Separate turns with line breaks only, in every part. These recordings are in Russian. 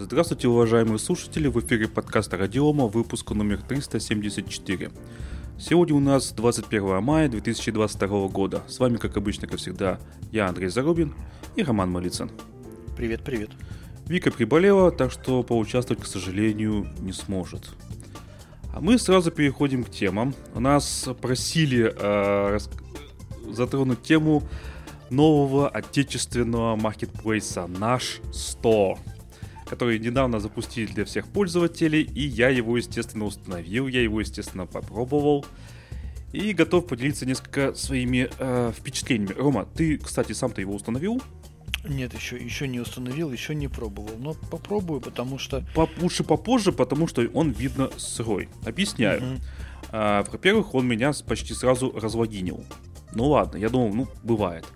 Здравствуйте, уважаемые слушатели, в эфире подкаста Радиома, выпуск номер 374. Сегодня у нас 21 мая 2022 года. С вами, как обычно, как всегда, я Андрей Зарубин и Роман Малицын.
Привет, привет.
Вика приболела, так что поучаствовать, к сожалению, не сможет. А мы сразу переходим к темам. У нас просили э, рас... затронуть тему нового отечественного маркетплейса «Наш 100», который недавно запустили для всех пользователей, и я его, естественно, установил, я его, естественно, попробовал. И готов поделиться несколько своими э, впечатлениями. Рома, ты, кстати, сам-то его установил?
Нет, еще, еще не установил, еще не пробовал. Но попробую, потому что...
По, лучше попозже, потому что он, видно, сырой. Объясняю. Угу. А, во-первых, он меня почти сразу разлогинил. Ну ладно, я думал, ну, бывает. А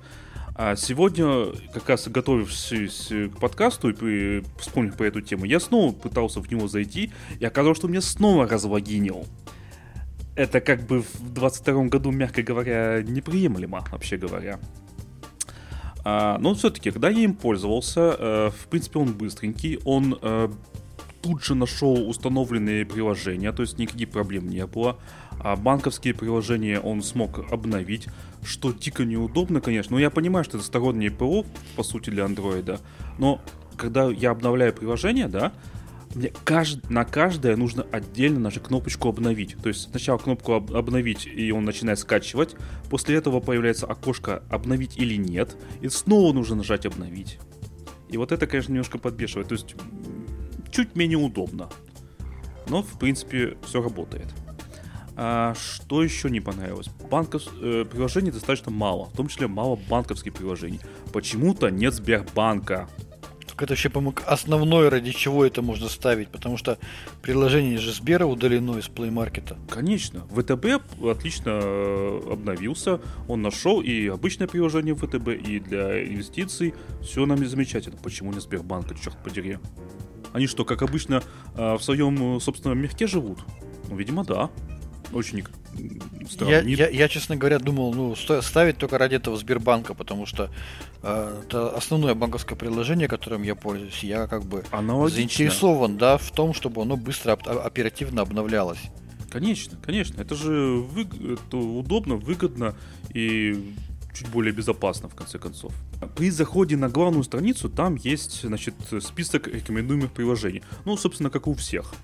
сегодня, как раз готовившись к подкасту и вспомнив по эту тему, я снова пытался в него зайти, и оказалось, что меня снова разлогинил. Это как бы в 22 году, мягко говоря, неприемлемо, вообще говоря. А, но все-таки, когда я им пользовался, э, в принципе, он быстренький, он э, тут же нашел установленные приложения, то есть никаких проблем не было. А банковские приложения он смог обновить, что дико неудобно, конечно. Но я понимаю, что это стороннее ПО, по сути, для андроида. Но когда я обновляю приложение, да, мне кажд... на каждое нужно отдельно нажать кнопочку обновить. То есть сначала кнопку об... обновить, и он начинает скачивать. После этого появляется окошко обновить или нет. И снова нужно нажать обновить. И вот это, конечно, немножко подбешивает. То есть чуть менее удобно. Но, в принципе, все работает. А что еще не понравилось? Банков... Э, приложений достаточно мало, в том числе мало банковских приложений. Почему-то нет Сбербанка.
Так это вообще, по-моему, основное, ради чего это можно ставить, потому что приложение же Сбера удалено из Play Market.
Конечно. ВТБ отлично э, обновился, он нашел и обычное приложение ВТБ, и для инвестиций. Все нам замечательно. Почему не Сбербанка, черт подери? Они что, как обычно, э, в своем собственном мягке живут? Ну, видимо, да очень
странно. Я, я, я, честно говоря, думал, ну, ставить только ради этого Сбербанка, потому что э, это основное банковское приложение, которым я пользуюсь. Я как бы Аналогично. заинтересован, да, в том, чтобы оно быстро, оперативно обновлялось.
Конечно, конечно. Это же вы... это удобно, выгодно и чуть более безопасно, в конце концов. При заходе на главную страницу там есть, значит, список рекомендуемых приложений. Ну, собственно, как у всех.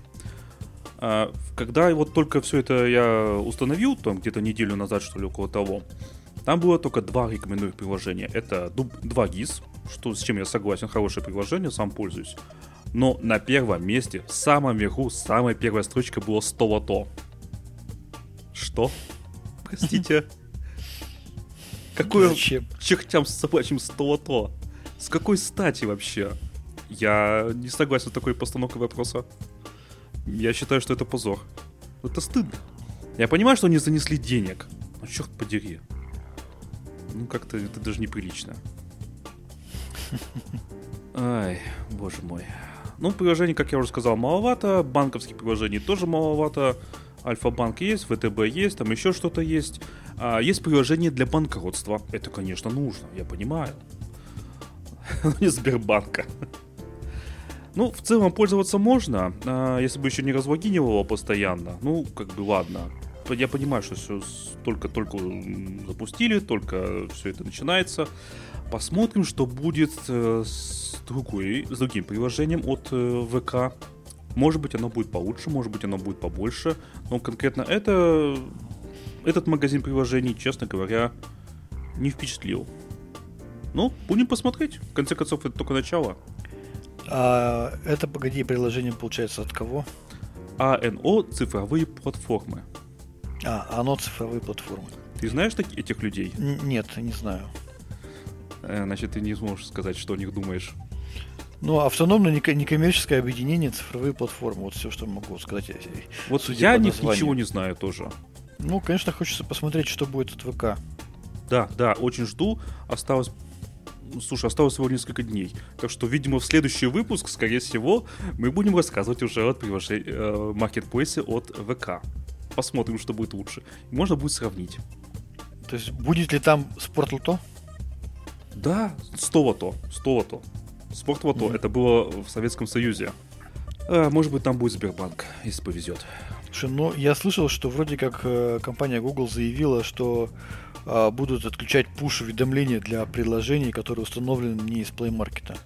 А, когда вот только все это я установил, там где-то неделю назад, что ли, около того, там было только два рекомендуемых приложения. Это 2GIS, что, с чем я согласен, хорошее приложение, сам пользуюсь. Но на первом месте, в самом верху, самая первая строчка была 100 лото. Что? Простите. Какое чертям с собачьим 100 лото? С какой стати вообще? Я не согласен с такой постановкой вопроса. Я считаю, что это позор. Это стыдно. Я понимаю, что они занесли денег. Но черт подери. Ну, как-то это даже неприлично. Ай, боже мой. Ну, приложений, как я уже сказал, маловато. Банковских приложений тоже маловато. Альфа-банк есть, ВТБ есть, там еще что-то есть. А, есть приложение для банкротства. Это, конечно, нужно, я понимаю. Но не Сбербанка. Ну, в целом пользоваться можно, а, если бы еще не разлогинивал его постоянно. Ну, как бы ладно. Я понимаю, что все только-только запустили, только все это начинается. Посмотрим, что будет э, с, другой, с другим приложением от э, ВК. Может быть, оно будет получше, может быть, оно будет побольше. Но конкретно это, этот магазин приложений, честно говоря, не впечатлил. Ну, будем посмотреть. В конце концов, это только начало.
А это, погоди, приложение получается от кого?
АНО цифровые платформы.
А, оно цифровые платформы.
Ты знаешь таких, этих людей?
Н- нет, не знаю.
Э, значит, ты не сможешь сказать, что о них думаешь.
Ну, автономное некоммерческое объединение цифровые платформы. Вот все, что могу сказать.
Вот я о них ничего не знаю тоже.
Ну, конечно, хочется посмотреть, что будет от ВК.
Да, да, очень жду. Осталось слушай, осталось всего несколько дней. Так что, видимо, в следующий выпуск, скорее всего, мы будем рассказывать уже от приложения э, маркетплейсе от ВК. Посмотрим, что будет лучше. Можно будет сравнить.
То есть будет ли там спортлото?
Да, 100 лото. 100 лото. Спортлото mm-hmm. это было в Советском Союзе. А, может быть, там будет Сбербанк, если повезет.
Слушай, ну я слышал, что вроде как э, компания Google заявила, что э, будут отключать пуш-уведомления для приложений, которые установлены не из Play Market.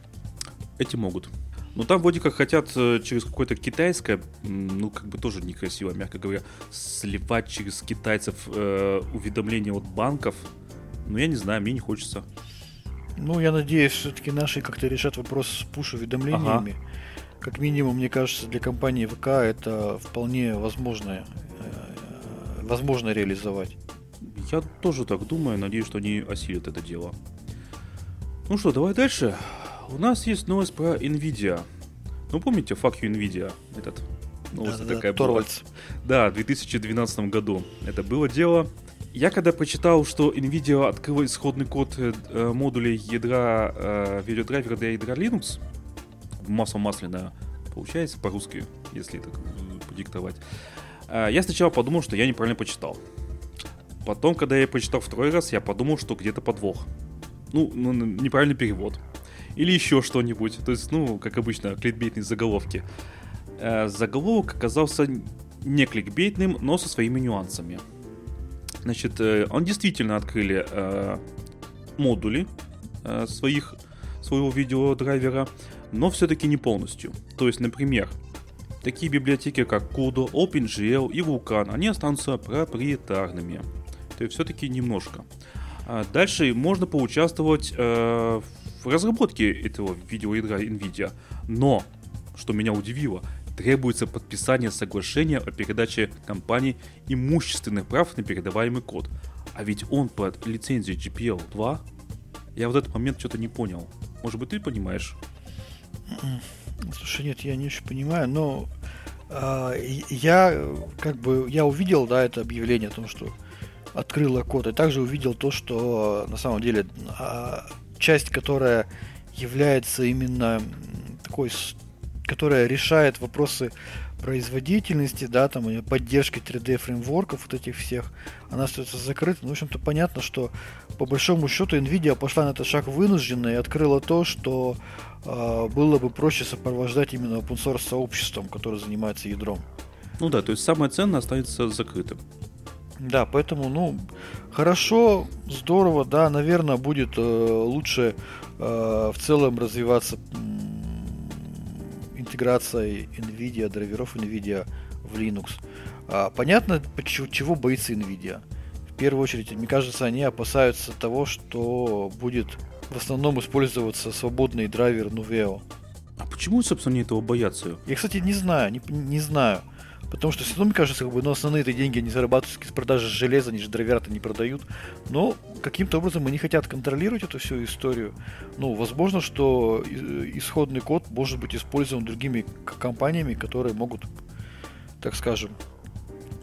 Эти могут. Но там вроде как хотят э, через какое-то китайское, ну, как бы тоже некрасиво, мягко говоря, сливать через китайцев э, уведомления от банков. Ну, я не знаю, мне не хочется.
Ну, я надеюсь, все-таки наши как-то решат вопрос с пуш-уведомлениями. Ага. Как минимум, мне кажется, для компании ВК это вполне возможно, э, возможно реализовать.
Я тоже так думаю, надеюсь, что они осилят это дело. Ну что, давай дальше. У нас есть новость про Nvidia. Ну, помните, fuck you Nvidia, этот
новость да, такая да, была.
Да, в 2012 году это было дело. Я когда прочитал, что NVIDIA открыла исходный код э, модулей ядра э, видеодрайвера для ядра Linux, масло масляное получается по-русски, если это подиктовать, э, я сначала подумал, что я неправильно почитал. Потом, когда я прочитал второй раз, я подумал, что где-то подвох. Ну, ну неправильный перевод. Или еще что-нибудь. То есть, ну, как обычно, кликбейтные заголовки. Э, заголовок оказался не кликбейтным, но со своими нюансами. Значит, э, он действительно открыли э, модули э, своих, своего видеодрайвера, но все-таки не полностью. То есть, например, такие библиотеки, как Kudo, OpenGL и Vulkan, они останутся проприетарными. То есть, все-таки немножко. А дальше можно поучаствовать в разработке этого видеоядра NVIDIA. Но, что меня удивило, требуется подписание соглашения о передаче компании имущественных прав на передаваемый код. А ведь он под лицензией GPL 2. Я вот этот момент что-то не понял. Может быть, ты понимаешь?
Слушай, нет, я не очень понимаю, но э, я как бы я увидел, да, это объявление о том, что открыла код, и также увидел то, что на самом деле э, часть, которая является именно такой которая решает вопросы производительности, да, там, поддержки 3D фреймворков вот этих всех, она остается закрыта. Ну, в общем-то, понятно, что по большому счету Nvidia пошла на этот шаг вынужденно и открыла то, что э, было бы проще сопровождать именно open source сообществом, которое занимается ядром.
Ну да, то есть самое ценное останется закрытым.
Да, поэтому, ну, хорошо, здорово, да, наверное, будет э, лучше э, в целом развиваться интеграция NVIDIA, драйверов NVIDIA в Linux. А, понятно, чего боится NVIDIA. В первую очередь, мне кажется, они опасаются того, что будет в основном использоваться свободный драйвер Nuveo.
А почему, собственно, они этого боятся?
Я, кстати, не знаю, не, не знаю. Потому что все равно, мне кажется, как бы, ну, основные эти деньги они зарабатывают с продажи железа, они же драйвера-то не продают. Но каким-то образом они хотят контролировать эту всю историю. Ну, возможно, что исходный код может быть использован другими компаниями, которые могут, так скажем,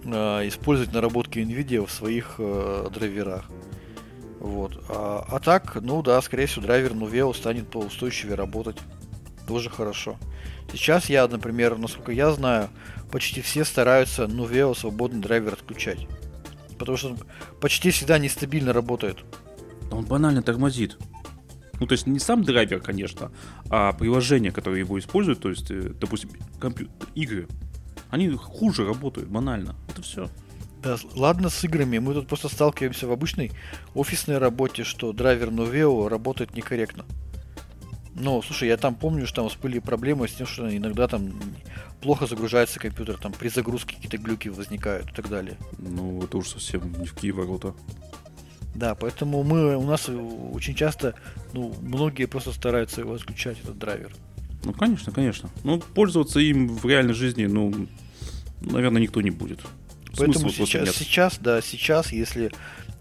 э, использовать наработки NVIDIA в своих э, драйверах. Вот. А, а так, ну да, скорее всего, драйвер Nuveo станет поустойчивее работать. Тоже хорошо. Сейчас я, например, насколько я знаю, почти все стараются Nuveo свободный драйвер отключать. Потому что он почти всегда нестабильно работает.
Он банально тормозит. Ну, то есть не сам драйвер, конечно, а приложения, которые его используют, то есть, э, допустим, компью... игры, они хуже работают, банально. Это все.
Да, ладно с играми, мы тут просто сталкиваемся в обычной офисной работе, что драйвер Nuveo работает некорректно. Ну, слушай, я там помню, что там были проблемы с тем, что иногда там плохо загружается компьютер, там при загрузке какие-то глюки возникают и так далее.
Ну, это уж совсем не в какие ворота.
Да, поэтому мы, у нас очень часто, ну, многие просто стараются его отключать, этот драйвер.
Ну, конечно, конечно. Ну, пользоваться им в реальной жизни, ну, наверное, никто не будет.
Поэтому сейчас, сейчас, да, сейчас, если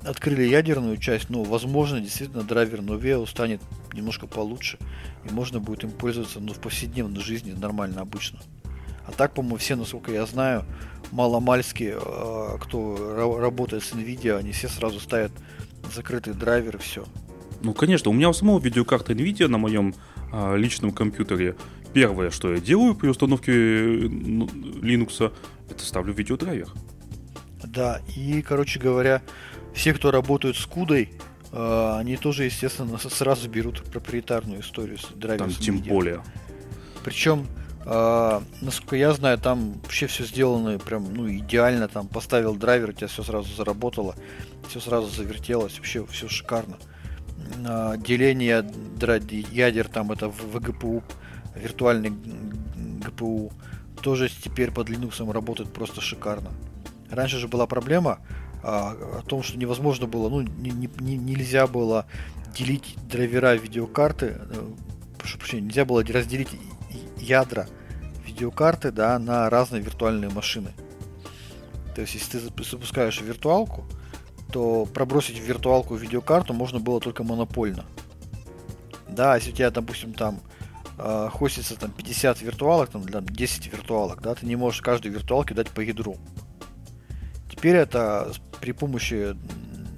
открыли ядерную часть, ну, возможно, действительно драйвер Noveo станет немножко получше, и можно будет им пользоваться, ну, в повседневной жизни нормально, обычно. А так, по-моему, все, насколько я знаю, маломальски, э, кто работает с NVIDIA, они все сразу ставят закрытый драйвер и все.
Ну, конечно, у меня у самого видеокарта NVIDIA на моем э, личном компьютере. Первое, что я делаю при установке ну, Linux, это ставлю видеодрайвер.
Да, и, короче говоря, все, кто работают с Кудой, э, они тоже, естественно, сразу берут проприетарную историю с драйвером.
Там тем более.
Причем, э, насколько я знаю, там вообще все сделано прям, ну, идеально. Там поставил драйвер, у тебя все сразу заработало, все сразу завертелось, вообще все шикарно. Э, деление ядер там это в ВГПУ, виртуальный ГПУ, тоже теперь под Linux работает просто шикарно. Раньше же была проблема о том, что невозможно было, ну, не, не, нельзя было делить драйвера видеокарты, э, прошу прощения, нельзя было разделить ядра видеокарты, да, на разные виртуальные машины. То есть, если ты запускаешь виртуалку, то пробросить в виртуалку видеокарту можно было только монопольно. Да, если у тебя, допустим, там э, хостится там 50 виртуалок, там, для 10 виртуалок, да, ты не можешь каждой виртуалке дать по ядру. Теперь это при помощи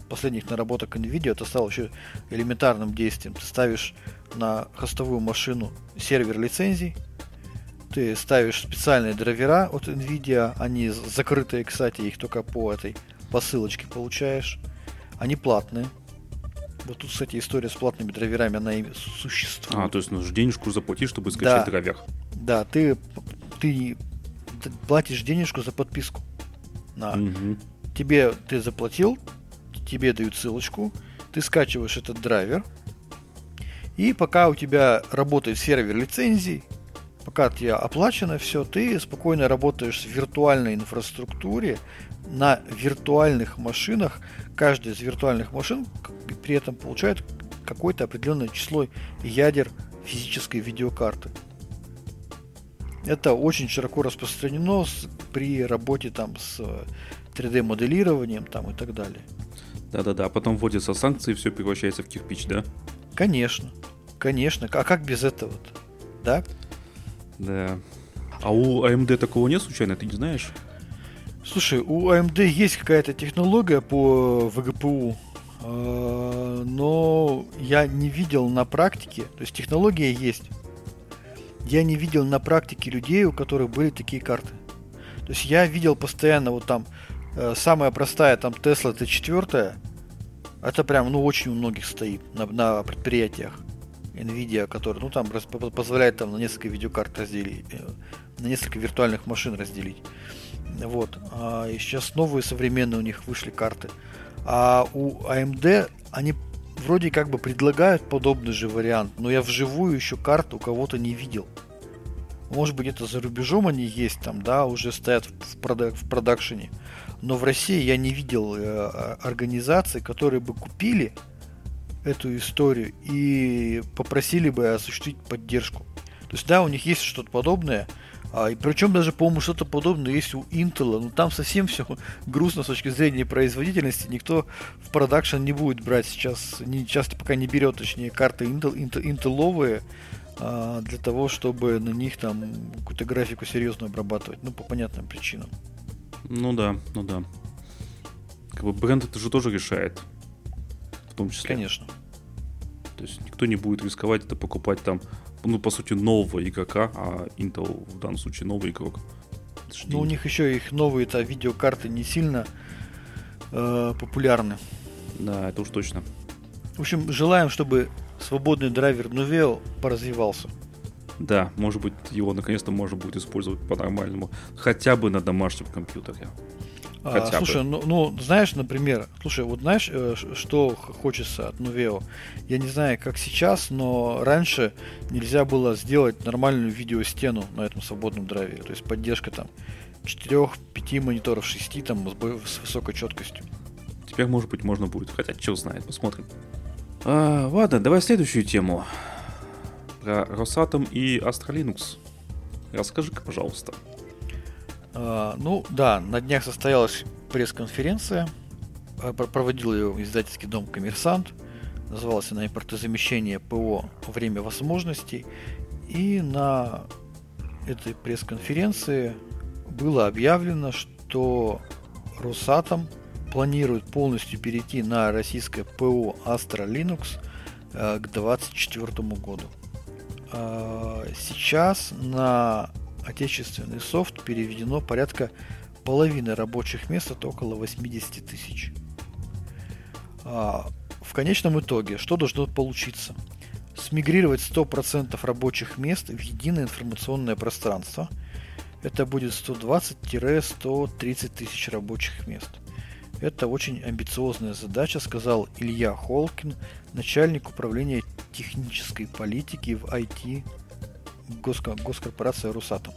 последних наработок NVIDIA это стало еще элементарным действием. Ты ставишь на хостовую машину сервер лицензий, ты ставишь специальные драйвера от NVIDIA, они закрытые, кстати, их только по этой посылочке получаешь. Они платные. Вот тут, кстати, история с платными драйверами, она и существует.
А, то есть нужно денежку заплатить, чтобы скачать да. драйвер.
Да, ты, ты платишь денежку за подписку. На. Угу. Тебе ты заплатил, тебе дают ссылочку, ты скачиваешь этот драйвер, и пока у тебя работает сервер лицензий, пока тебе оплачено все, ты спокойно работаешь в виртуальной инфраструктуре на виртуальных машинах. Каждая из виртуальных машин при этом получает какое-то определенное число ядер физической видеокарты. Это очень широко распространено при работе там с 3D-моделированием там и так далее.
Да-да-да, а потом вводятся санкции, и все превращается в кирпич, да?
Конечно, конечно. А как без этого-то? Да?
Да. А у AMD такого нет случайно, ты не знаешь?
Слушай, у AMD есть какая-то технология по ВГПУ, а, но я не видел на практике, то есть технология есть, я не видел на практике людей, у которых были такие карты. То есть я видел постоянно вот там э, самая простая там Tesla T4, это прям, ну, очень у многих стоит на, на предприятиях. Nvidia, который, ну, там позволяет там на несколько видеокарт разделить, э, на несколько виртуальных машин разделить. Вот. А, и сейчас новые современные у них вышли карты. А у AMD они вроде как бы предлагают подобный же вариант, но я вживую еще карту у кого-то не видел. Может быть, это за рубежом они есть там, да, уже стоят в, продак- в продакшене. Но в России я не видел э, организаций, которые бы купили эту историю и попросили бы осуществить поддержку. То есть, да, у них есть что-то подобное, а, и причем даже, по-моему, что-то подобное есть у Intel, но там совсем все грустно с точки зрения производительности. Никто в продакшн не будет брать сейчас, не, часто пока не берет, точнее, карты Intel, Intel, Intelовые а, для того, чтобы на них там какую-то графику серьезно обрабатывать. Ну, по понятным причинам.
Ну да, ну да. Как бы бренд это же тоже решает. В том числе.
Конечно.
То есть никто не будет рисковать это покупать там ну, по сути, нового игрока, а Intel в данном случае новый игрок.
Ну, у них еще их новые-то видеокарты не сильно э, популярны.
Да, это уж точно.
В общем, желаем, чтобы свободный драйвер Nuveo поразвивался.
Да, может быть, его наконец-то можно будет использовать по-нормальному. Хотя бы на домашнем компьютере.
А, слушай, ну, ну, знаешь, например, слушай, вот знаешь, э, что хочется от Nuveo? Я не знаю, как сейчас, но раньше нельзя было сделать нормальную видеостену на этом свободном драйвере. То есть поддержка там 4-5 мониторов, 6 там с, с высокой четкостью.
Теперь, может быть, можно будет. Хотя, что знает, посмотрим. А, ладно, давай следующую тему. Про Росатом и Linux. Расскажи-ка, пожалуйста.
А, ну да, на днях состоялась пресс-конференция. А, проводил ее издательский дом «Коммерсант». Называлась она «Импортозамещение ПО. Время возможностей». И на этой пресс-конференции было объявлено, что Росатом планирует полностью перейти на российское ПО Astra Linux э, к 2024 году. А, сейчас на отечественный софт переведено порядка половины рабочих мест, это около 80 тысяч. А, в конечном итоге, что должно получиться? Смигрировать 100% рабочих мест в единое информационное пространство. Это будет 120-130 тысяч рабочих мест. Это очень амбициозная задача, сказал Илья Холкин, начальник управления технической политики в IT госкорпорации Русатом.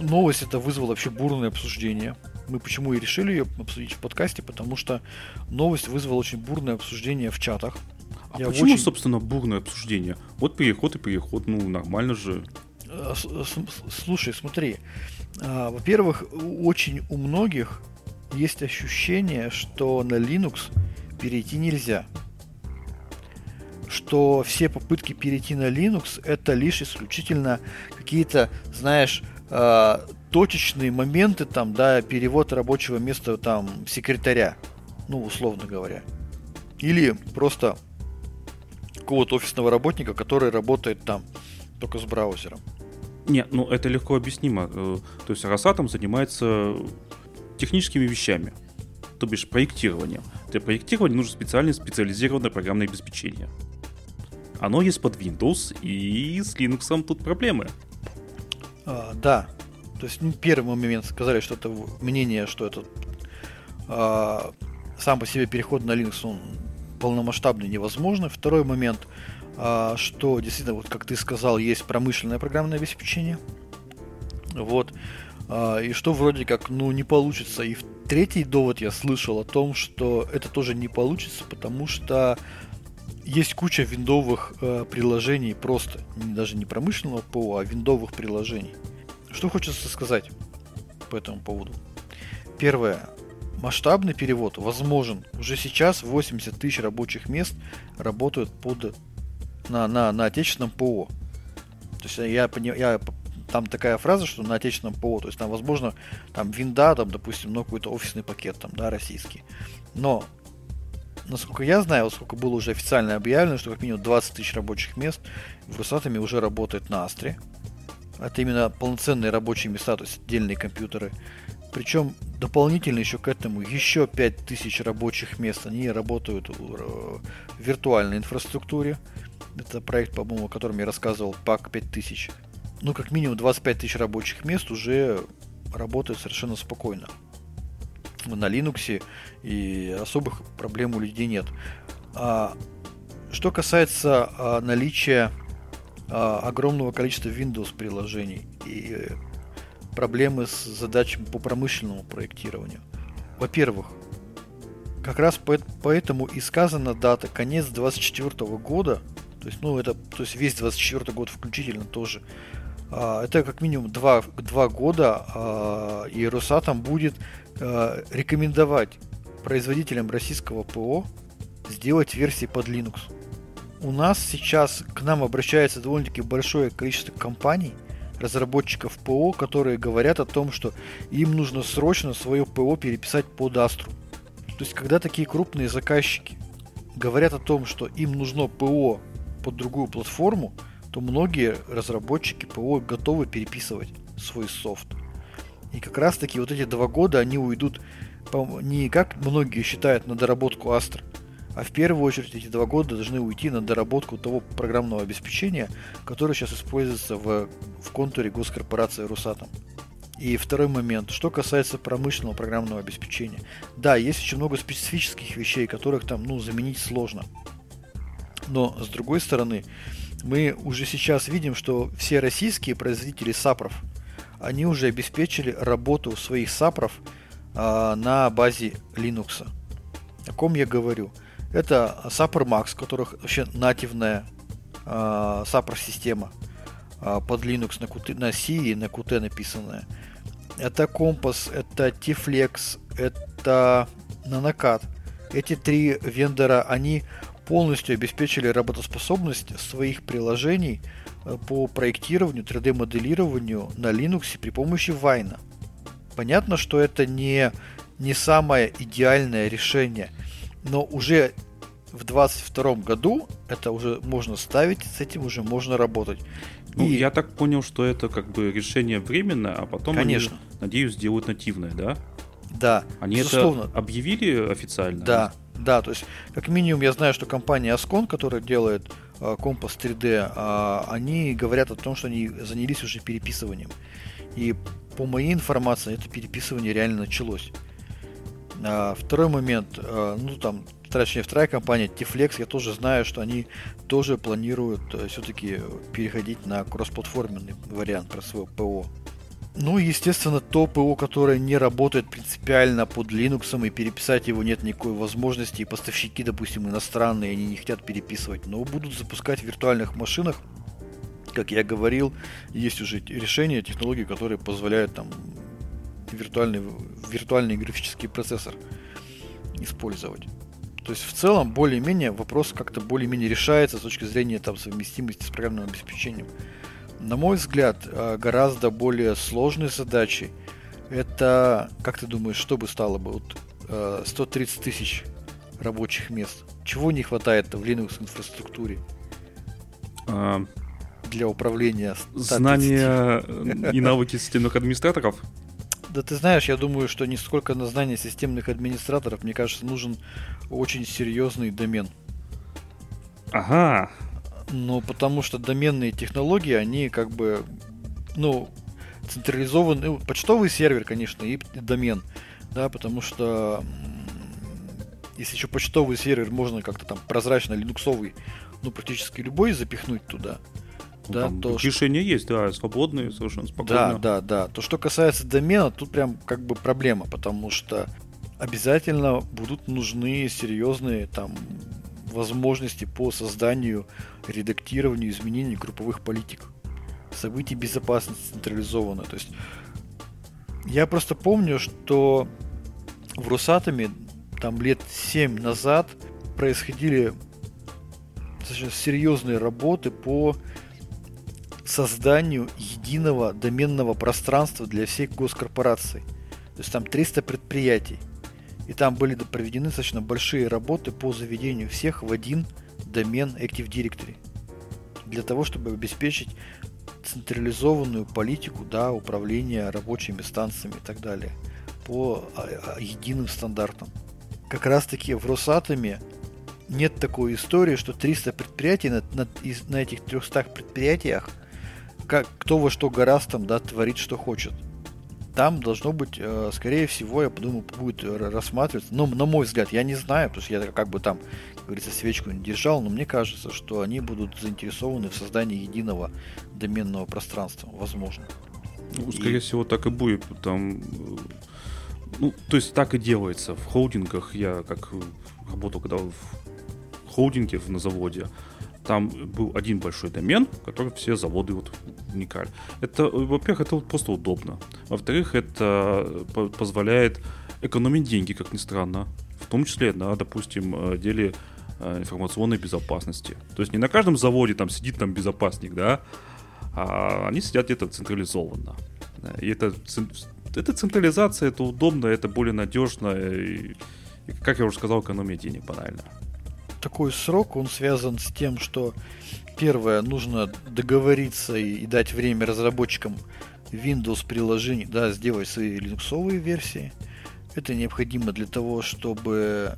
Новость это вызвала вообще бурное обсуждение. Мы почему и решили ее обсудить в подкасте, потому что новость вызвала очень бурное обсуждение в чатах.
А Я почему, очень... собственно, бурное обсуждение? Вот переход и переход, ну нормально же.
Э, слушай, смотри. А, во-первых, очень у многих есть ощущение, что на Linux перейти нельзя. Что все попытки перейти на Linux это лишь исключительно какие-то, знаешь, э, точечные моменты, там, да, перевод рабочего места там секретаря, ну, условно говоря. Или просто какого-то офисного работника, который работает там только с браузером.
Нет, ну это легко объяснимо. Э, то есть Росатом занимается техническими вещами, то бишь проектированием. Для проектирования нужно специальное специализированное программное обеспечение. Оно есть под Windows, и с Linux тут проблемы.
А, да. То есть, ну, первый момент сказали, что это мнение, что это а, сам по себе переход на Linux, он полномасштабный невозможно. Второй момент, а, что действительно, вот как ты сказал, есть промышленное программное обеспечение. Вот. А, и что вроде как, ну, не получится. И третий довод я слышал о том, что это тоже не получится, потому что есть куча виндовых э, приложений просто, даже не промышленного ПО, а виндовых приложений. Что хочется сказать по этому поводу? Первое. Масштабный перевод возможен. Уже сейчас 80 тысяч рабочих мест работают под, на, на, на отечественном ПО. То есть я, я там такая фраза, что на отечественном ПО, то есть там, возможно, там винда, там, допустим, ну, какой-то офисный пакет, там, да, российский. Но, насколько я знаю, сколько было уже официально объявлено, что как минимум 20 тысяч рабочих мест в Росатоме уже работает на Астре. Это именно полноценные рабочие места, то есть отдельные компьютеры. Причем дополнительно еще к этому еще 5000 рабочих мест, они работают в виртуальной инфраструктуре. Это проект, по-моему, о котором я рассказывал, ПАК 5000 ну, как минимум 25 тысяч рабочих мест уже работают совершенно спокойно на Linux, и особых проблем у людей нет. А, что касается а, наличия а, огромного количества Windows приложений и проблемы с задачами по промышленному проектированию. Во-первых, как раз по, поэтому и сказана дата конец 24 года, то есть, ну, это, то есть весь 24 год включительно тоже а, это как минимум два, два года, а, и Росатом будет а, рекомендовать производителям российского ПО сделать версии под Linux. У нас сейчас к нам обращается довольно-таки большое количество компаний, разработчиков ПО, которые говорят о том, что им нужно срочно свое ПО переписать под Astra. То есть, когда такие крупные заказчики говорят о том, что им нужно ПО под другую платформу, то многие разработчики ПО готовы переписывать свой софт. И как раз таки вот эти два года они уйдут не как многие считают на доработку Astra, а в первую очередь эти два года должны уйти на доработку того программного обеспечения, которое сейчас используется в, в контуре госкорпорации Русатом. И второй момент, что касается промышленного программного обеспечения. Да, есть очень много специфических вещей, которых там, ну, заменить сложно. Но, с другой стороны, мы уже сейчас видим, что все российские производители сапров, они уже обеспечили работу своих сапров а, на базе Linux. О ком я говорю? Это Sapper Max, которых вообще нативная а, Sapper система а, под Linux на, QT, на C и на Qt написанная. Это Compass, это T-Flex, это Nanocat. Эти три вендора, они полностью обеспечили работоспособность своих приложений э, по проектированию, 3D-моделированию на Linux при помощи Вайна. Понятно, что это не, не самое идеальное решение, но уже в 2022 году это уже можно ставить, с этим уже можно работать.
Ну, И... я так понял, что это как бы решение временное, а потом
Конечно.
они, надеюсь, сделают нативное, да?
Да.
Они безусловно. это объявили официально?
Да, Да, то есть, как минимум, я знаю, что компания Ascon, которая делает э, компас 3D, э, а, они говорят о том, что они занялись уже переписыванием. И по моей информации, это переписывание реально началось. А, второй момент, э, ну там, точнее, вторая компания, Tiflex, я тоже знаю, что они тоже планируют э, все-таки переходить на кроссплатформенный вариант про свое ПО. Ну, естественно, то ПО, которое не работает принципиально под Linux, и переписать его нет никакой возможности, и поставщики, допустим, иностранные, они не хотят переписывать, но будут запускать в виртуальных машинах, как я говорил, есть уже решения, технологии, которые позволяют там виртуальный, виртуальный графический процессор использовать. То есть в целом более-менее вопрос как-то более-менее решается с точки зрения там совместимости с программным обеспечением на мой взгляд, э, гораздо более сложной задачей это, как ты думаешь, что бы стало бы? Вот 130 э, тысяч рабочих мест. Чего не хватает в Linux инфраструктуре? А, для управления
Знания и навыки системных администраторов?
Да ты знаешь, я думаю, что не сколько на знания системных администраторов, мне кажется, нужен очень серьезный домен.
Ага,
ну, потому что доменные технологии, они как бы, ну, централизованы. Ну, почтовый сервер, конечно, и домен. Да, потому что если еще почтовый сервер можно как-то там прозрачно линуксовый, ну, практически любой запихнуть туда,
ну, да, то решения что... есть, да, свободные, совершенно
спокойно. Да, да, да. То, что касается домена, тут прям как бы проблема, потому что обязательно будут нужны серьезные там возможности по созданию, редактированию, изменению групповых политик. Событий безопасности централизовано. То есть я просто помню, что в Росатоме там лет 7 назад происходили достаточно серьезные работы по созданию единого доменного пространства для всех госкорпораций. То есть там 300 предприятий. И там были проведены достаточно большие работы по заведению всех в один домен Active Directory. Для того, чтобы обеспечить централизованную политику да, управления рабочими станциями и так далее по а, а, единым стандартам. Как раз таки в Росатоме нет такой истории, что 300 предприятий на, на, из, на этих 300 предприятиях, как, кто во что гораст там, да, творит, что хочет там должно быть, э, скорее всего, я подумаю, будет рассматриваться. Но, на мой взгляд, я не знаю, потому что я как бы там, как говорится, свечку не держал, но мне кажется, что они будут заинтересованы в создании единого доменного пространства, возможно.
Ну, скорее и... всего, так и будет. Там, э, ну, то есть так и делается. В холдингах я как работал когда в холдинге на заводе, там был один большой домен, который все заводы вот вникали. Это, во-первых, это просто удобно. Во-вторых, это позволяет экономить деньги, как ни странно. В том числе на, допустим, э, деле э, информационной безопасности. То есть не на каждом заводе там сидит там безопасник, да, а они сидят где-то централизованно. И это, это централизация, это удобно, это более надежно, и, и, как я уже сказал, экономия денег банально
такой срок, он связан с тем, что первое, нужно договориться и, и дать время разработчикам Windows приложений, да, сделать свои линуксовые версии. Это необходимо для того, чтобы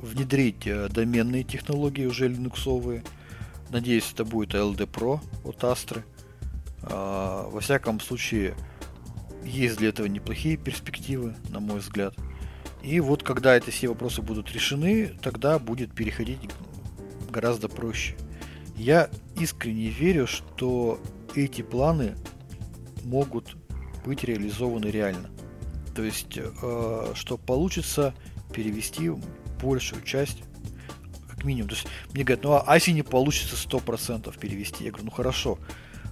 внедрить э, доменные технологии уже линуксовые. Надеюсь, это будет LD Pro от Astra. А, во всяком случае, есть для этого неплохие перспективы, на мой взгляд. И вот когда эти все вопросы будут решены, тогда будет переходить гораздо проще. Я искренне верю, что эти планы могут быть реализованы реально. То есть, э, что получится перевести большую часть, как минимум. То есть, мне говорят, ну а если не получится 100% перевести? Я говорю, ну хорошо.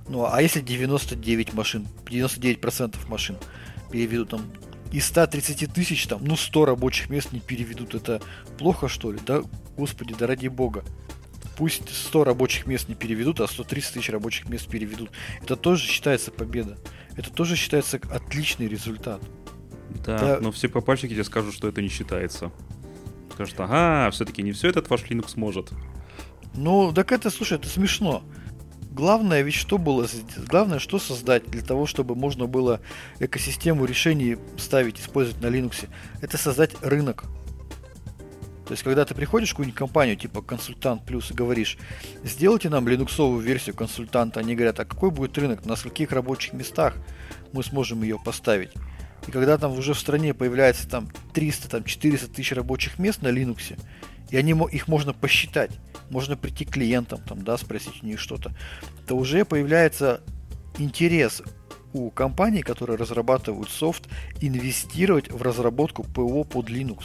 Ну а если 99 машин, 99% машин переведут там из 130 тысяч, там, ну, 100 рабочих мест не переведут. Это плохо, что ли? Да, господи, да ради бога. Пусть 100 рабочих мест не переведут, а 130 тысяч рабочих мест переведут. Это тоже считается победа. Это тоже считается отличный результат.
Да, да. но все попальщики тебе скажут, что это не считается. Скажут, ага, все-таки не все этот ваш Linux может.
Ну, так это, слушай, это смешно. Главное ведь что было, главное что создать для того, чтобы можно было экосистему решений ставить, использовать на Linux, это создать рынок. То есть, когда ты приходишь в какую-нибудь компанию, типа консультант плюс, и говоришь, сделайте нам линуксовую версию консультанта, они говорят, а какой будет рынок, на скольких рабочих местах мы сможем ее поставить. И когда там уже в стране появляется там 300, там 400 тысяч рабочих мест на Linux, и они, их можно посчитать, можно прийти к клиентам, там, да, спросить у них что-то, то уже появляется интерес у компаний, которые разрабатывают софт, инвестировать в разработку ПО под Linux.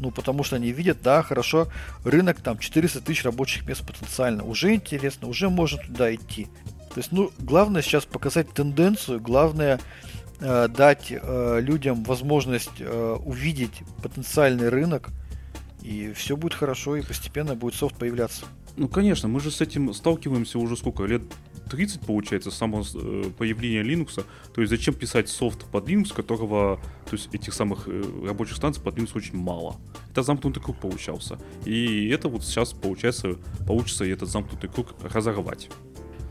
Ну, потому что они видят, да, хорошо, рынок там 400 тысяч рабочих мест потенциально. Уже интересно, уже можно туда идти. То есть, ну, главное сейчас показать тенденцию, главное э, дать э, людям возможность э, увидеть потенциальный рынок, и все будет хорошо, и постепенно будет софт появляться.
Ну, конечно, мы же с этим сталкиваемся уже сколько лет 30, получается, само э, появление Linux. То есть зачем писать софт под Linux, которого, то есть этих самых э, рабочих станций под Linux очень мало. Это замкнутый круг получался. И это вот сейчас, получается, получится этот замкнутый круг разорвать.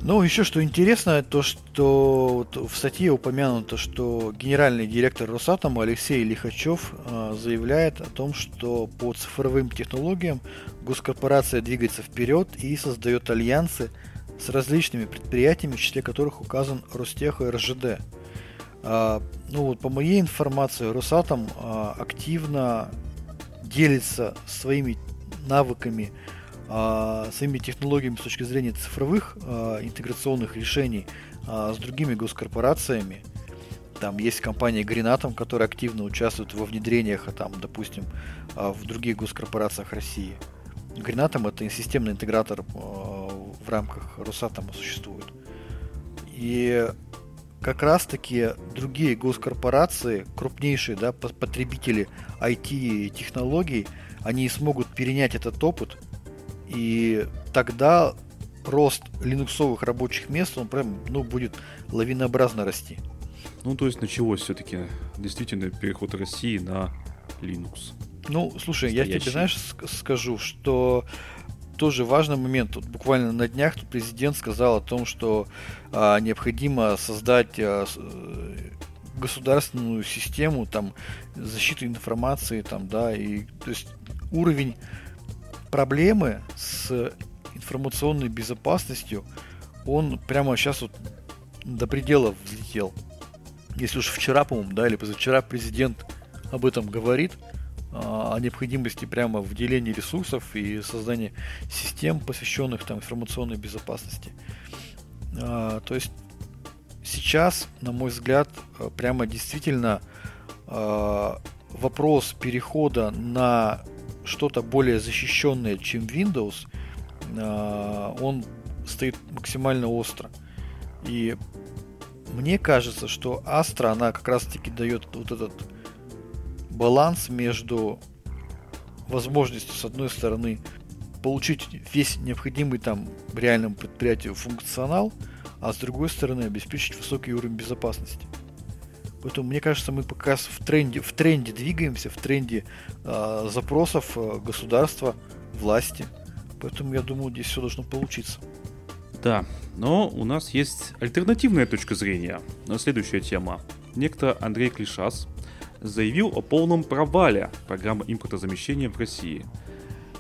Ну, еще что интересно, то, что вот в статье упомянуто, что генеральный директор Росатома Алексей Лихачев э, заявляет о том, что по цифровым технологиям госкорпорация двигается вперед и создает альянсы с различными предприятиями, в числе которых указан Ростех и РЖД. А, ну вот по моей информации, Росатом а, активно делится своими навыками, а, своими технологиями с точки зрения цифровых а, интеграционных решений а, с другими госкорпорациями. Там есть компания Гринатом, которая активно участвует во внедрениях, а там, допустим, а, в других госкорпорациях России. Гринатом это системный интегратор а, в рамках Росатома существует. И как раз таки другие госкорпорации, крупнейшие да, потребители IT-технологий, они смогут перенять этот опыт, и тогда рост линуксовых рабочих мест, он прям, ну, будет лавинообразно расти.
Ну, то есть началось все-таки действительно переход России на Linux.
Ну, слушай, Настоящий. я тебе, знаешь, скажу, что тоже важный момент. Тут буквально на днях тут президент сказал о том, что а, необходимо создать а, э, государственную систему там защиты информации там да и то есть уровень проблемы с информационной безопасностью он прямо сейчас вот до предела взлетел. Если уж вчера, по-моему, да, или позавчера президент об этом говорит, о необходимости прямо выделения ресурсов и создания систем, посвященных там информационной безопасности. А, то есть сейчас, на мой взгляд, прямо действительно а, вопрос перехода на что-то более защищенное, чем Windows, а, он стоит максимально остро. И мне кажется, что Astra, она как раз-таки дает вот этот баланс между возможностью, с одной стороны, получить весь необходимый там реальному предприятию функционал, а с другой стороны обеспечить высокий уровень безопасности. Поэтому мне кажется, мы пока в тренде, в тренде двигаемся, в тренде э, запросов э, государства, власти. Поэтому я думаю, здесь все должно получиться.
Да, но у нас есть альтернативная точка зрения. Следующая тема. Некто Андрей Клишас заявил о полном провале программы импортозамещения в России.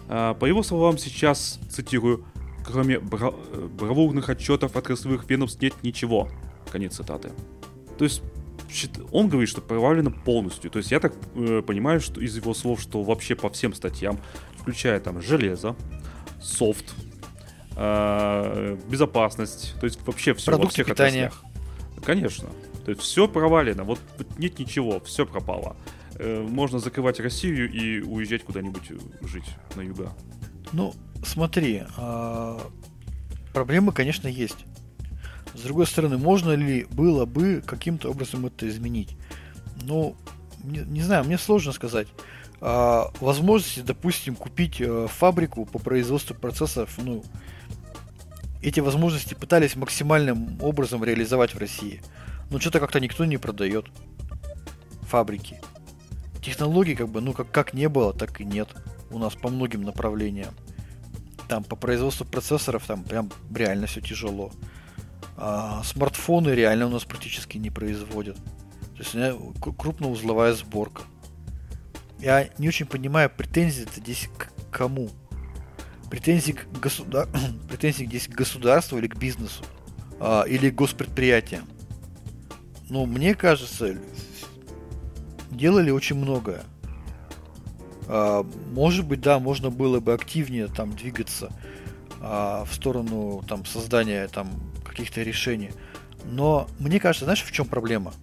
А, по его словам, сейчас, цитирую, кроме бра- бравурных отчетов отраслевых ведомств нет ничего. Конец цитаты. То есть он говорит, что провалено полностью. То есть я так э, понимаю, что из его слов, что вообще по всем статьям, включая там железо, софт, э, безопасность, то есть вообще все
Продукты во всех питания.
отраслях. Конечно. То есть все провалено, вот нет ничего, все пропало. Э, можно закрывать Россию и уезжать куда-нибудь э, жить на юга.
Ну, смотри, а, проблемы, конечно, есть. С другой стороны, можно ли было бы каким-то образом это изменить? Ну, не, не знаю, мне сложно сказать. А, возможности, допустим, купить а, фабрику по производству процессов, ну, эти возможности пытались максимальным образом реализовать в России но что-то как-то никто не продает фабрики. Технологий как бы, ну как, как не было, так и нет у нас по многим направлениям. Там по производству процессоров там прям реально все тяжело. А, смартфоны реально у нас практически не производят. То есть крупноузловая сборка. я не очень понимаю, претензии-то здесь к кому? Претензии к, государ... претензии здесь к государству или к бизнесу? А, или к госпредприятиям? Ну, мне кажется, делали очень многое. А, может быть, да, можно было бы активнее там двигаться а, в сторону там создания там каких-то решений. Но мне кажется, знаешь, в чем проблема?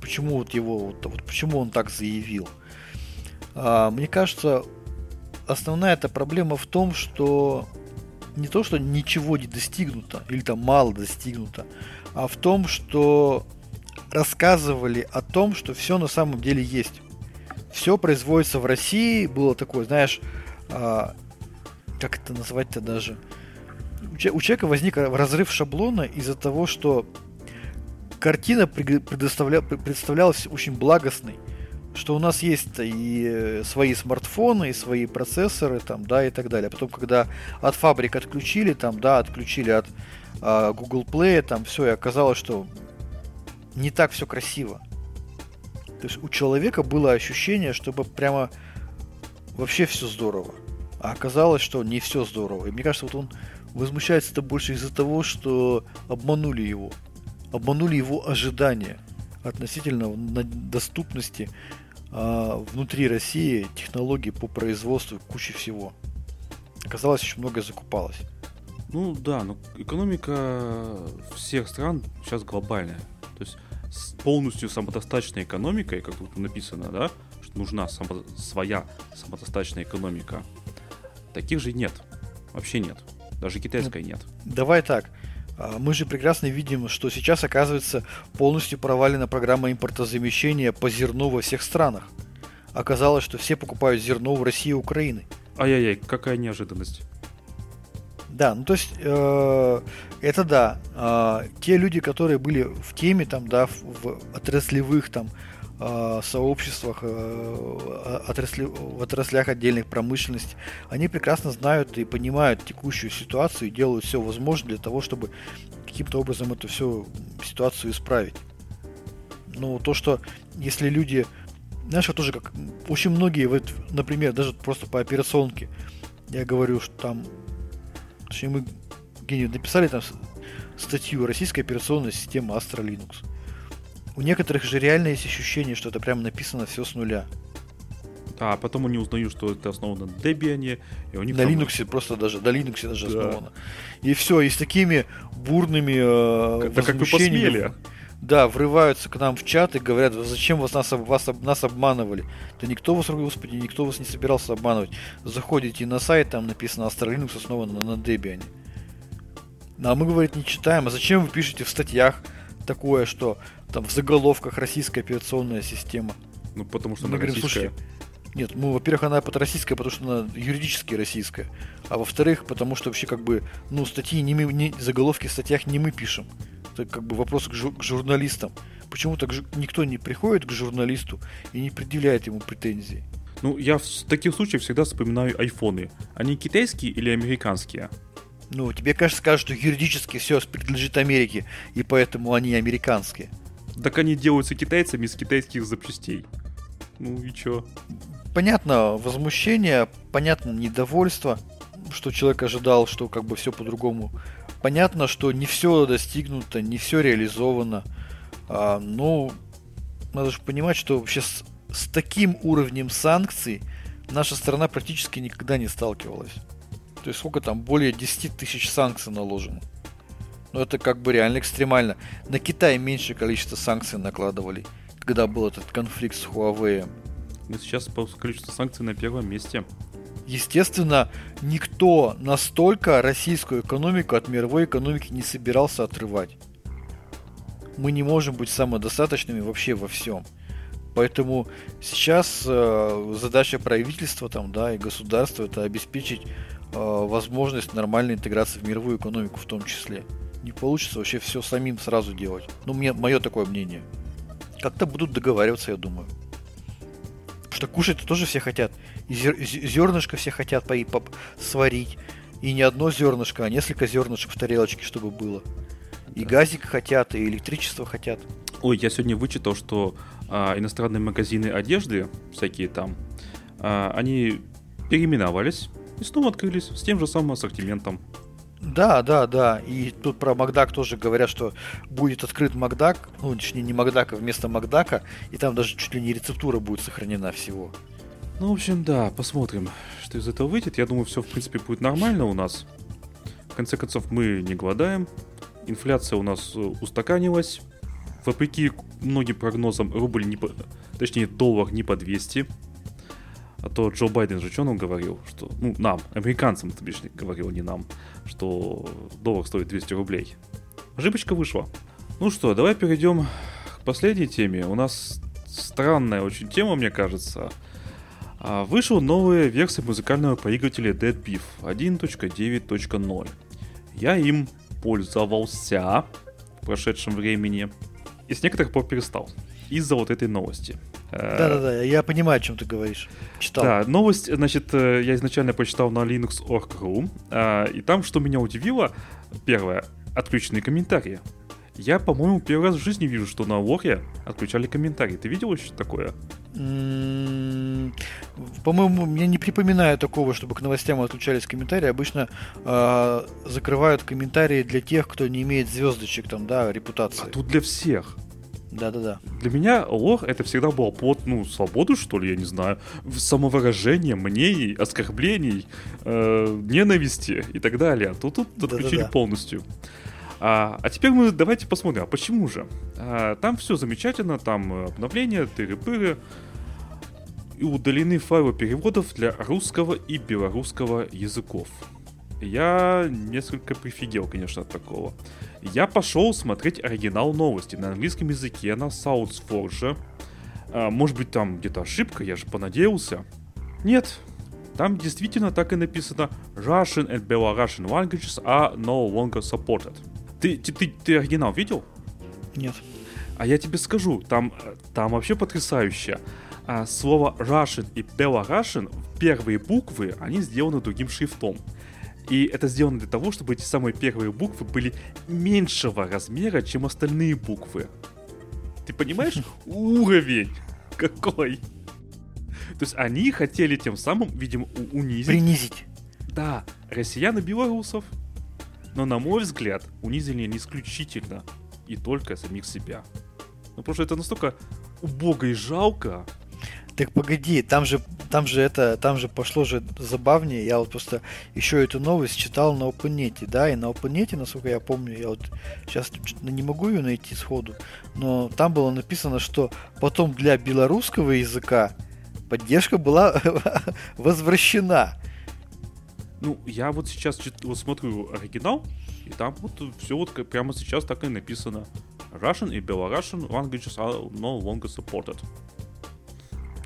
Почему вот его, вот, вот почему он так заявил? А, мне кажется, основная эта проблема в том, что не то, что ничего не достигнуто или там мало достигнуто, а в том, что рассказывали о том, что все на самом деле есть. Все производится в России, было такое, знаешь, а, как это назвать-то даже? У человека возник разрыв шаблона из-за того, что картина предоставля... представлялась очень благостной что у нас есть и э, свои смартфоны, и свои процессоры, там, да, и так далее. А потом, когда от фабрик отключили, там, да, отключили от э, Google Play, там, все, и оказалось, что не так все красиво. То есть у человека было ощущение, чтобы прямо вообще все здорово. А оказалось, что не все здорово. И мне кажется, вот он возмущается это больше из-за того, что обманули его. Обманули его ожидания относительно доступности а, внутри России технологий по производству кучи всего. Оказалось, очень многое закупалось.
Ну да, но экономика всех стран сейчас глобальная. То есть с полностью самодостаточной экономикой, как тут написано, да, что нужна само, своя самодостаточная экономика, таких же нет. Вообще нет. Даже китайской ну, нет.
Давай так. А, мы же прекрасно видим, что сейчас оказывается полностью провалена программа импортозамещения по зерну во всех странах. Оказалось, что все покупают зерно в России и Украины.
Ай-яй-яй, какая неожиданность.
Да, ну то есть э, это да. Э, те люди, которые были в теме там, да, в, в отраслевых там э, сообществах, э, отрасли, в отраслях отдельных промышленностей, они прекрасно знают и понимают текущую ситуацию и делают все возможное для того, чтобы каким-то образом эту всю ситуацию исправить. Но то, что если люди, знаешь, вот тоже как очень многие, вот, например, даже просто по операционке, я говорю, что там, точнее мы написали там статью «Российская операционная система Astra Linux». У некоторых же реально есть ощущение, что это прям написано все с нуля.
А потом они узнают, что это основано на Debian, и у них
на там... Linux просто даже, на Linux даже да. основано. И все, и с такими бурными э,
как, как вы посмели.
Да, врываются к нам в чат и говорят, зачем вас нас, вас, нас обманывали. Да никто вас, господи, никто вас не собирался обманывать. Заходите на сайт, там написано Astra Linux основан на, на Debian. А мы, говорит, не читаем. А зачем вы пишете в статьях такое, что там в заголовках российская операционная система.
Ну, потому что Мы она говорим, российская.
Слушай, нет, ну, во-первых, она под российская, потому что она юридически российская. А во-вторых, потому что вообще как бы, ну, статьи не мы, не, заголовки в статьях не мы пишем. Это как бы вопрос к, жур, к журналистам. Почему так никто не приходит к журналисту и не предъявляет ему претензии?
Ну, я в таких случаях всегда вспоминаю айфоны. Они китайские или американские?
Ну, тебе, кажется, скажут, что юридически все принадлежит Америке, и поэтому они американские.
Так они делаются китайцами из китайских запчастей. Ну и чё?
Понятно возмущение, понятно недовольство, что человек ожидал, что как бы все по-другому. Понятно, что не все достигнуто, не все реализовано. А, но надо же понимать, что вообще с, с таким уровнем санкций наша страна практически никогда не сталкивалась. То есть сколько там, более 10 тысяч санкций наложено. Ну, это как бы реально экстремально. На Китай меньшее количество санкций накладывали, когда был этот конфликт с Huawei.
Мы сейчас по количеству санкций на первом месте.
Естественно, никто настолько российскую экономику от мировой экономики не собирался отрывать. Мы не можем быть самодостаточными вообще во всем. Поэтому сейчас э, задача правительства там, да, и государства это обеспечить возможность нормальной интеграции в мировую экономику в том числе не получится вообще все самим сразу делать. Ну, мне, мое такое мнение. Как-то будут договариваться, я думаю. Потому что кушать-то тоже все хотят. И зер, зернышко все хотят по, по, сварить. И не одно зернышко, а несколько зернышек в тарелочке, чтобы было. И газик хотят, и электричество хотят.
Ой, я сегодня вычитал, что а, иностранные магазины одежды, всякие там, а, они переименовались и снова открылись с тем же самым ассортиментом.
Да, да, да. И тут про Макдак тоже говорят, что будет открыт Макдак, ну, точнее, не Макдака, вместо Макдака, и там даже чуть ли не рецептура будет сохранена всего.
Ну, в общем, да, посмотрим, что из этого выйдет. Я думаю, все, в принципе, будет нормально у нас. В конце концов, мы не голодаем. Инфляция у нас э, устаканилась. Вопреки многим прогнозам, рубль не по... Точнее, доллар не по 200. А то Джо Байден же что нам говорил, что, ну, нам, американцам, то бишь, говорил, не нам, что доллар стоит 200 рублей. Ошибочка вышла. Ну что, давай перейдем к последней теме. У нас странная очень тема, мне кажется. А, вышел новая версия музыкального проигрывателя Dead Beef 1.9.0. Я им пользовался в прошедшем времени и с некоторых пор перестал из-за вот этой новости.
Да-да-да, я понимаю, о чем ты говоришь.
Читал. Да, новость, значит, э, я изначально почитал на linux.org.ru, а, и там, что меня удивило, первое, отключенные комментарии. Я, по-моему, первый раз в жизни вижу, что на Лоре отключали комментарии. Ты видел еще такое?
По-моему, я не припоминаю такого, чтобы к новостям отключались комментарии. Обычно э, закрывают комментарии для тех, кто не имеет звездочек там, да, репутации. А
тут для всех.
Да-да-да.
Для меня лор это всегда было под, ну, свободу, что ли, я не знаю, самовыражение, мнений, оскорблений, э, ненависти и так далее. Тут, тут отключили Да-да-да. полностью. А, а теперь мы давайте посмотрим, а почему же? А, там все замечательно, там обновления, тыры-пыры, и удалены файлы переводов для русского и белорусского языков. Я несколько прифигел, конечно, от такого. Я пошел смотреть оригинал новости на английском языке на SoundForge. А, может быть, там где-то ошибка, я же понадеялся. Нет, там действительно так и написано Russian and Belarusian languages are no longer supported. Ты, ты, ты, ты оригинал видел?
Нет.
А я тебе скажу, там, там вообще потрясающе. А, слово Russian и Belarusian, первые буквы, они сделаны другим шрифтом. И это сделано для того, чтобы эти самые первые буквы были меньшего размера, чем остальные буквы. Ты понимаешь уровень какой? То есть они хотели тем самым, видимо, унизить...
Принизить.
Да, россиян и белорусов. Но, на мой взгляд, унизили не исключительно и только самих себя. Ну, потому что это настолько убого и жалко,
так погоди, там же, там же это, там же пошло же забавнее. Я вот просто еще эту новость читал на OpenNet, да, и на OpenNet, насколько я помню, я вот сейчас не могу ее найти сходу, но там было написано, что потом для белорусского языка поддержка была возвращена.
Ну, я вот сейчас вот смотрю оригинал, и там вот все вот прямо сейчас так и написано. Russian и Belarusian languages are no longer supported.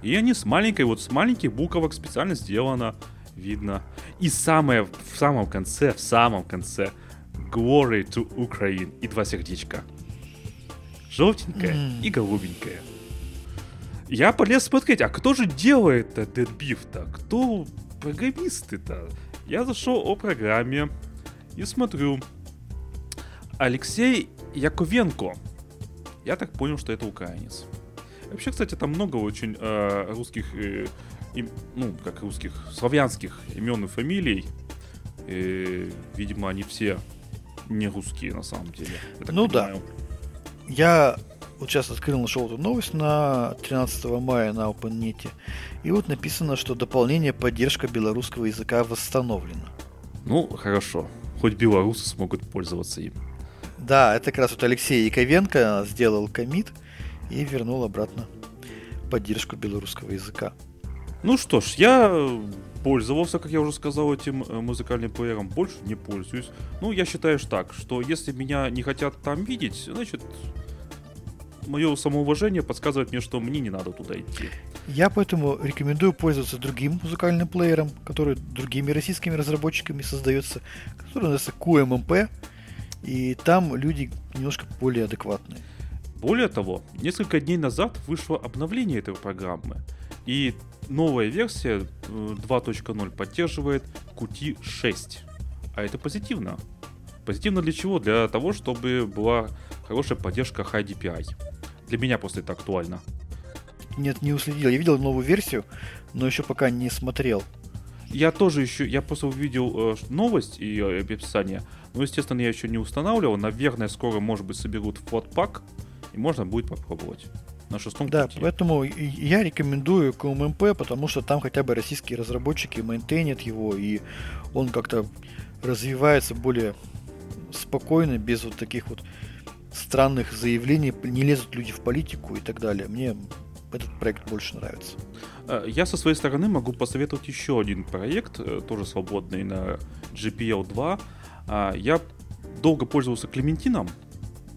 И они с маленькой, вот с маленьких буквок специально сделано, видно. И самое, в самом конце, в самом конце, Glory to Ukraine и два сердечка. Желтенькая mm. и голубенькая. Я полез смотреть, а кто же делает Dead Beef-то? Кто программисты-то? Я зашел о программе и смотрю. Алексей Яковенко. Я так понял, что это украинец. Вообще, кстати, там много очень э, русских, э, им, ну, как русских, славянских имен и фамилий. И, видимо, они все не русские на самом деле.
Ну понимаю. да. Я вот сейчас открыл, нашел эту новость на 13 мая на OpenNet. И вот написано, что дополнение поддержка белорусского языка восстановлено.
Ну, хорошо. Хоть белорусы смогут пользоваться им.
Да, это как раз вот Алексей Яковенко сделал комит и вернул обратно поддержку белорусского языка.
Ну что ж, я пользовался, как я уже сказал, этим э, музыкальным плеером, больше не пользуюсь. Ну, я считаю так, что если меня не хотят там видеть, значит, мое самоуважение подсказывает мне, что мне не надо туда идти.
Я поэтому рекомендую пользоваться другим музыкальным плеером, который другими российскими разработчиками создается, который называется QMMP, и там люди немножко более адекватные.
Более того, несколько дней назад вышло обновление этой программы, и новая версия 2.0 э, поддерживает Qt 6. А это позитивно. Позитивно для чего? Для того, чтобы была хорошая поддержка High DPI. Для меня просто это актуально.
нет, не уследил. Я видел новую версию, но еще пока не смотрел.
Я тоже еще, я просто увидел э, новость и э, описание. Ну, естественно, я еще не устанавливал. Наверное, скоро, может быть, соберут флотпак, и можно будет попробовать. На шестом
Да, пути. поэтому я рекомендую КММП, потому что там хотя бы российские разработчики мейнтейнят его, и он как-то развивается более спокойно, без вот таких вот странных заявлений, не лезут люди в политику и так далее. Мне этот проект больше нравится.
Э, я со своей стороны могу посоветовать еще один проект, э, тоже свободный на GPL 2. А, я долго пользовался Клементином.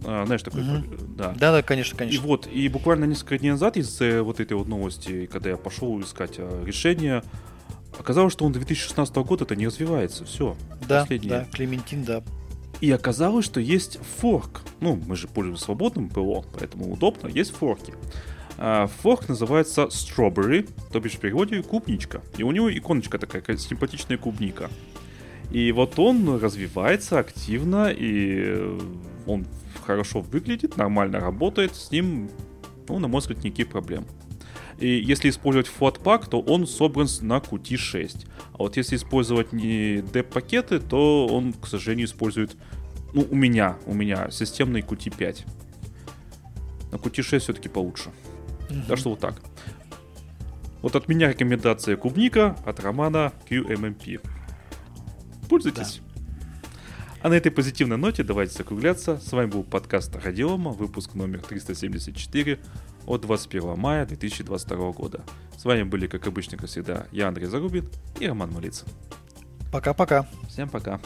А, знаешь, такой, угу.
да. Да, да, конечно, конечно.
И вот, и буквально несколько дней назад из-за вот этой вот новости, когда я пошел искать решение, оказалось, что он 2016 года это не развивается. Все.
Да, последнее. да, Клементин, да.
И оказалось, что есть форк. Ну, мы же пользуемся свободным ПО, поэтому удобно, есть форки. А, форк называется Strawberry, то бишь в переводе клубничка. И у него иконочка такая, какая симпатичная клубника. И вот он развивается активно, и он хорошо выглядит, нормально работает, с ним, ну, на мой взгляд, никаких проблем. И если использовать Flatpak, то он собран на Qt6. А вот если использовать не DEP-пакеты, то он, к сожалению, использует, ну, у меня, у меня системный Qt5. На Qt6 все-таки получше. Угу. Так что вот так. Вот от меня рекомендация клубника, от Романа QMMP. Пользуйтесь. Да. А на этой позитивной ноте давайте закругляться. С вами был подкаст Радиома, выпуск номер 374 от 21 мая 2022 года. С вами были, как обычно, как всегда, я, Андрей Зарубин и Роман Малицын.
Пока-пока.
Всем пока.